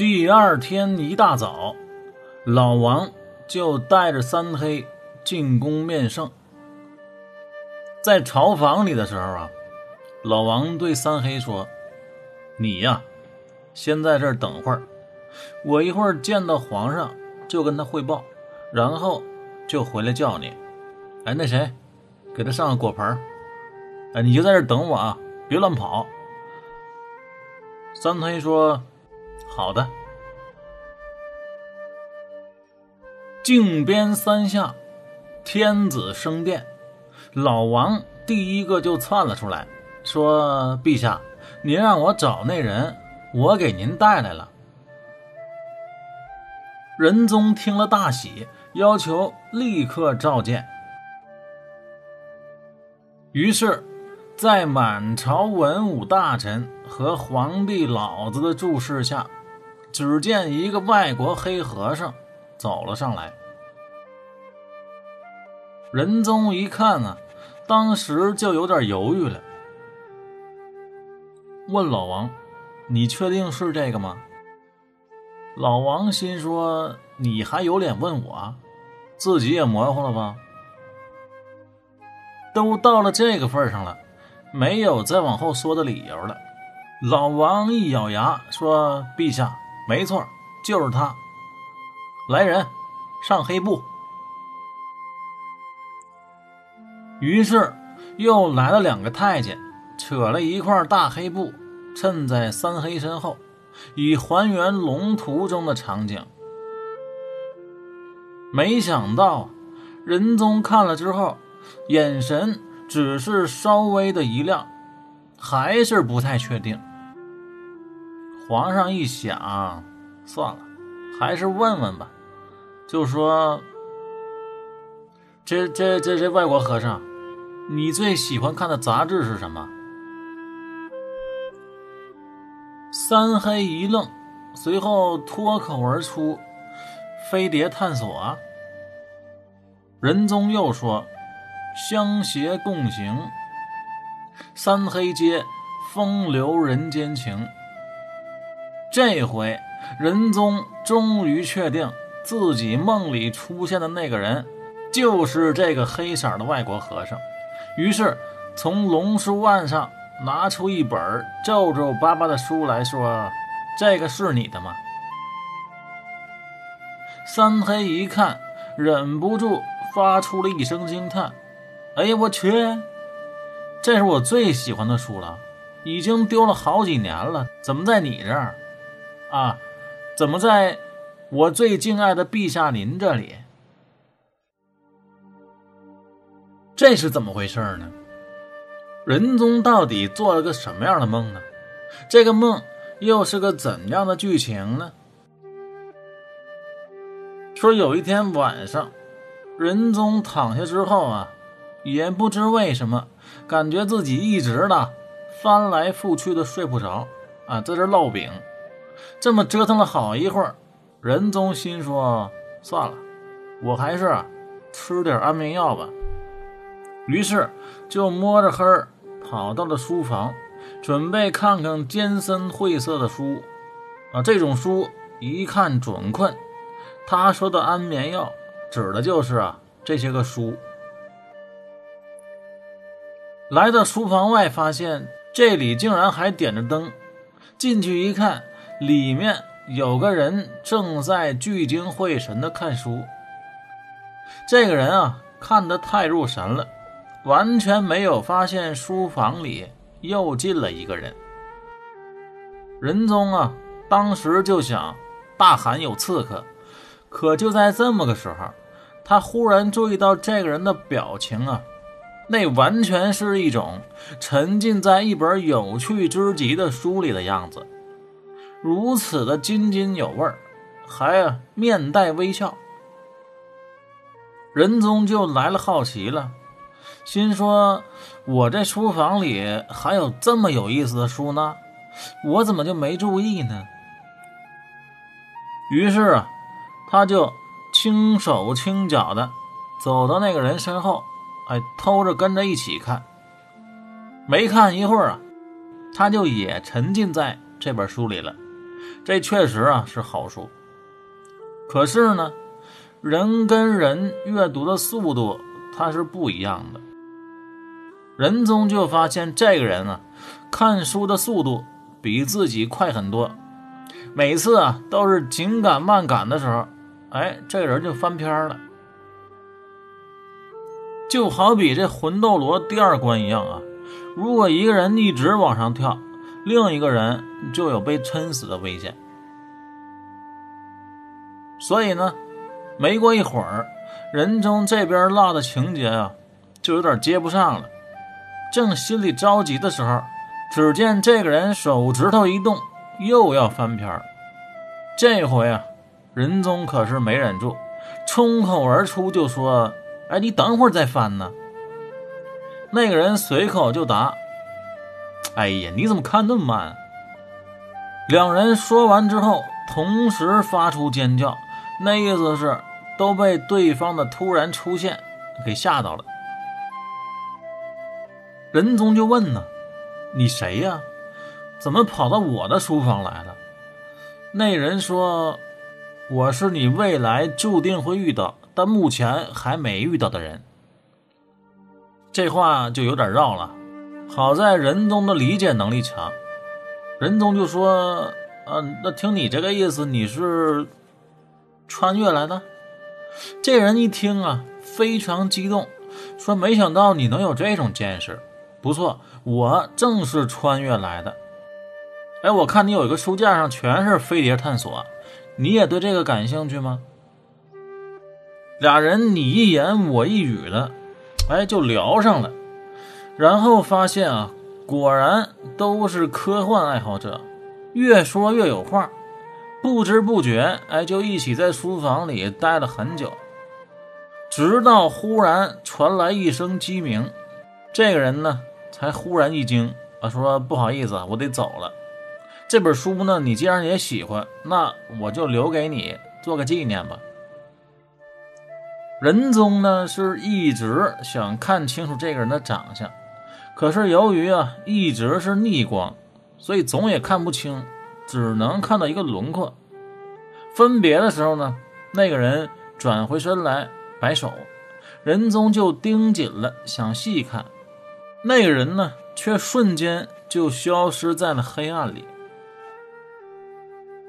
第二天一大早，老王就带着三黑进宫面圣。在朝房里的时候啊，老王对三黑说：“你呀，先在这儿等会儿，我一会儿见到皇上就跟他汇报，然后就回来叫你。哎，那谁，给他上个果盆哎，你就在这儿等我啊，别乱跑。”三黑说。好的。靖边三下，天子升殿，老王第一个就窜了出来，说：“陛下，您让我找那人，我给您带来了。”仁宗听了大喜，要求立刻召见。于是。在满朝文武大臣和皇帝老子的注视下，只见一个外国黑和尚走了上来。仁宗一看呢，当时就有点犹豫了，问老王：“你确定是这个吗？”老王心说：“你还有脸问我？自己也模糊了吧？都到了这个份上了。”没有再往后说的理由了。老王一咬牙说：“陛下，没错，就是他。来人，上黑布。”于是又来了两个太监，扯了一块大黑布，衬在三黑身后，以还原龙图中的场景。没想到仁宗看了之后，眼神。只是稍微的一亮，还是不太确定。皇上一想，算了，还是问问吧。就说：“这这这这外国和尚，你最喜欢看的杂志是什么？”三黑一愣，随后脱口而出：“飞碟探索。”啊仁宗又说。相携共行，三黑街，风流人间情。这回仁宗终于确定自己梦里出现的那个人就是这个黑色的外国和尚，于是从龙书案上拿出一本皱皱巴巴的书来说：“这个是你的吗？”三黑一看，忍不住发出了一声惊叹。哎呀，我去！这是我最喜欢的书了，已经丢了好几年了，怎么在你这儿？啊，怎么在我最敬爱的陛下您这里？这是怎么回事呢？仁宗到底做了个什么样的梦呢？这个梦又是个怎样的剧情呢？说有一天晚上，仁宗躺下之后啊。也不知为什么，感觉自己一直呢翻来覆去的睡不着啊，在这烙饼。这么折腾了好一会儿，仁宗心说：“算了，我还是吃点安眠药吧。”于是就摸着黑跑到了书房，准备看看艰深晦涩的书啊。这种书一看准困。他说的安眠药，指的就是啊这些个书。来到书房外，发现这里竟然还点着灯。进去一看，里面有个人正在聚精会神地看书。这个人啊，看得太入神了，完全没有发现书房里又进了一个人。仁宗啊，当时就想大喊有刺客，可就在这么个时候，他忽然注意到这个人的表情啊。那完全是一种沉浸在一本有趣之极的书里的样子，如此的津津有味还面带微笑。仁宗就来了好奇了，心说：“我这书房里还有这么有意思的书呢，我怎么就没注意呢？”于是啊，他就轻手轻脚的走到那个人身后。哎，偷着跟着一起看，没看一会儿啊，他就也沉浸在这本书里了，这确实啊是好书。可是呢，人跟人阅读的速度它是不一样的。仁宗就发现这个人啊，看书的速度比自己快很多。每次啊都是紧赶慢赶的时候，哎，这个人就翻篇了。就好比这魂斗罗第二关一样啊，如果一个人一直往上跳，另一个人就有被撑死的危险。所以呢，没过一会儿，仁宗这边落的情节啊，就有点接不上了。正心里着急的时候，只见这个人手指头一动，又要翻篇这回啊，仁宗可是没忍住，冲口而出就说。哎，你等会儿再翻呢。那个人随口就答：“哎呀，你怎么看那么慢？”两人说完之后，同时发出尖叫，那意思是都被对方的突然出现给吓到了。仁宗就问呢：“你谁呀？怎么跑到我的书房来了？”那人说：“我是你未来注定会遇到。”但目前还没遇到的人，这话就有点绕了。好在仁宗的理解能力强，仁宗就说：“嗯，那听你这个意思，你是穿越来的？”这人一听啊，非常激动，说：“没想到你能有这种见识，不错，我正是穿越来的。哎，我看你有一个书架上全是飞碟探索，你也对这个感兴趣吗？”俩人你一言我一语的，哎，就聊上了。然后发现啊，果然都是科幻爱好者，越说越有话。不知不觉，哎，就一起在书房里待了很久。直到忽然传来一声鸡鸣，这个人呢才忽然一惊啊，说：“不好意思，我得走了。这本书呢，你既然也喜欢，那我就留给你做个纪念吧。”仁宗呢是一直想看清楚这个人的长相，可是由于啊一直是逆光，所以总也看不清，只能看到一个轮廓。分别的时候呢，那个人转回身来摆手，仁宗就盯紧了想细看，那个人呢却瞬间就消失在了黑暗里。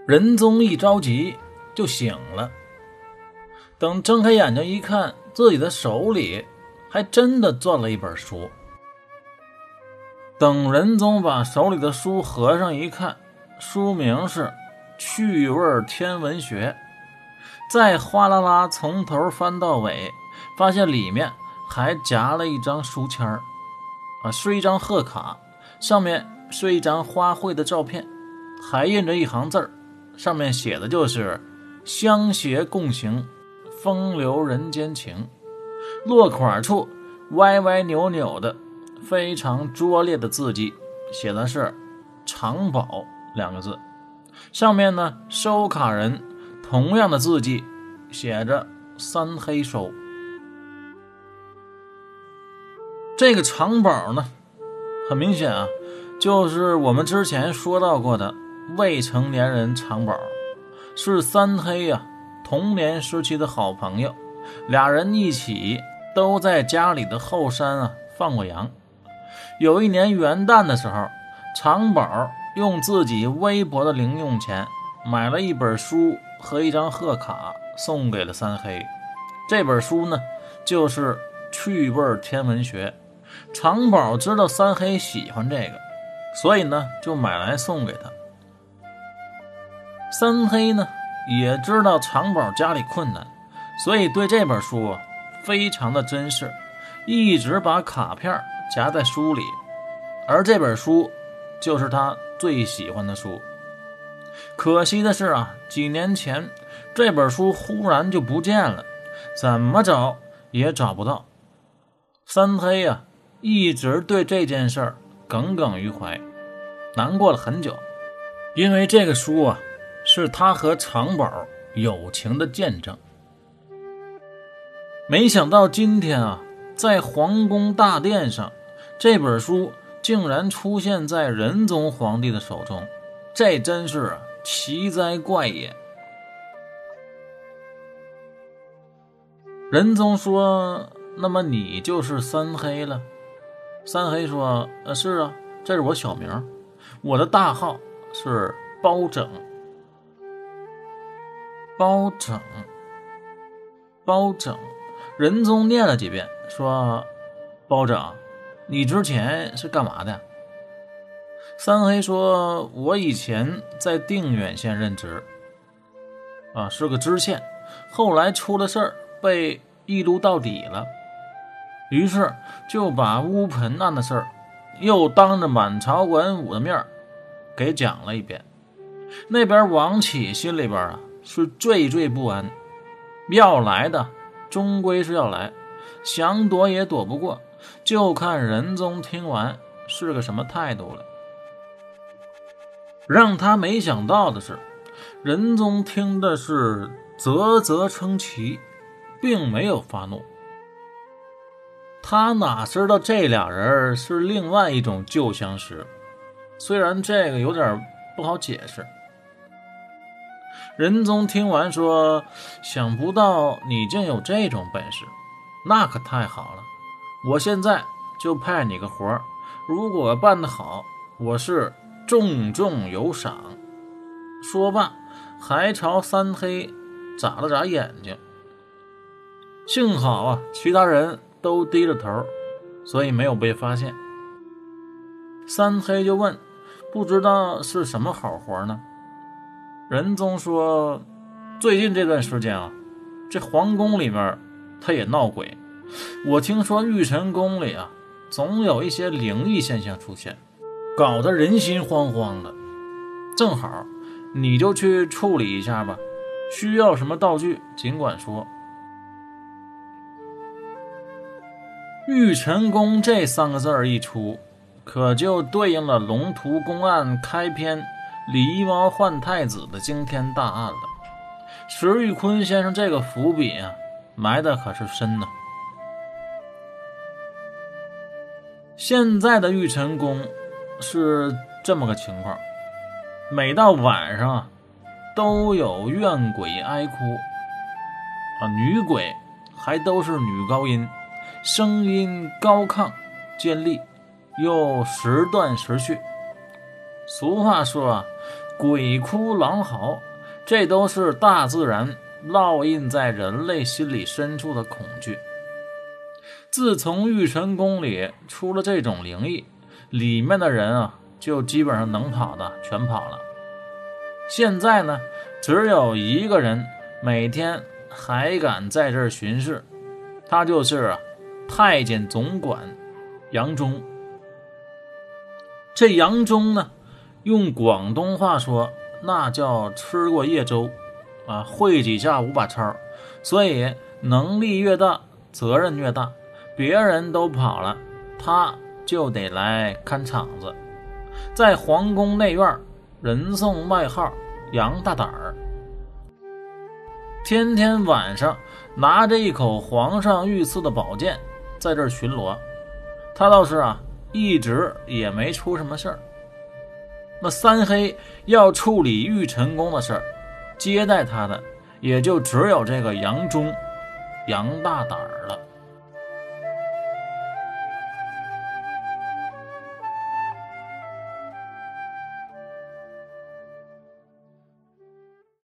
仁宗一着急就醒了。等睁开眼睛一看，自己的手里还真的攥了一本书。等仁宗把手里的书合上一看，书名是《趣味天文学》。再哗啦啦从头翻到尾，发现里面还夹了一张书签儿，啊，是一张贺卡，上面是一张花卉的照片，还印着一行字儿，上面写的就是“相携共行”。风流人间情，落款处歪歪扭扭的，非常拙劣的字迹，写的是“长宝”两个字。上面呢，收卡人同样的字迹，写着“三黑收”。这个长宝呢，很明显啊，就是我们之前说到过的未成年人长宝，是三黑呀。童年时期的好朋友，俩人一起都在家里的后山啊放过羊。有一年元旦的时候，长宝用自己微薄的零用钱买了一本书和一张贺卡，送给了三黑。这本书呢，就是《趣味天文学》。长宝知道三黑喜欢这个，所以呢，就买来送给他。三黑呢？也知道长宝家里困难，所以对这本书非常的珍视，一直把卡片夹在书里。而这本书就是他最喜欢的书。可惜的是啊，几年前这本书忽然就不见了，怎么找也找不到。三黑呀，一直对这件事儿耿耿于怀，难过了很久，因为这个书啊。是他和长宝友情的见证。没想到今天啊，在皇宫大殿上，这本书竟然出现在仁宗皇帝的手中，这真是奇哉怪也。仁宗说：“那么你就是三黑了。”三黑说：“呃，是啊，这是我小名，我的大号是包拯。包拯，包拯。”仁宗念了几遍，说：“包拯，你之前是干嘛的？”三黑说：“我以前在定远县任职，啊，是个知县，后来出了事儿。”被一撸到底了，于是就把乌盆案的事儿又当着满朝文武的面给讲了一遍。那边王启心里边啊是惴惴不安，要来的终归是要来，想躲也躲不过，就看仁宗听完是个什么态度了。让他没想到的是，仁宗听的是啧啧称奇。并没有发怒，他哪知道这俩人是另外一种旧相识？虽然这个有点不好解释。仁宗听完说：“想不到你竟有这种本事，那可太好了！我现在就派你个活儿，如果办得好，我是重重有赏。”说罢，还朝三黑眨了眨眼睛。幸好啊，其他人都低着头，所以没有被发现。三黑就问：“不知道是什么好活呢？”仁宗说：“最近这段时间啊，这皇宫里面他也闹鬼。我听说玉晨宫里啊，总有一些灵异现象出现，搞得人心惶惶的。正好，你就去处理一下吧。需要什么道具，尽管说。”玉晨宫这三个字儿一出，可就对应了龙图公案开篇狸猫换太子的惊天大案了。石玉坤先生这个伏笔啊，埋的可是深呢。现在的玉晨宫是这么个情况：每到晚上啊，都有怨鬼哀哭啊，女鬼还都是女高音。声音高亢、尖利，又时断时续。俗话说啊，“鬼哭狼嚎”，这都是大自然烙印在人类心里深处的恐惧。自从玉晨宫里出了这种灵异，里面的人啊，就基本上能跑的全跑了。现在呢，只有一个人每天还敢在这儿巡视，他就是啊。太监总管杨忠，这杨忠呢，用广东话说，那叫吃过夜粥啊，会几下五把抄，所以能力越大，责任越大。别人都跑了，他就得来看场子，在皇宫内院，人送外号杨大胆儿，天天晚上拿着一口皇上御赐的宝剑。在这儿巡逻，他倒是啊，一直也没出什么事儿。那三黑要处理玉晨宫的事儿，接待他的也就只有这个杨忠、杨大胆儿了。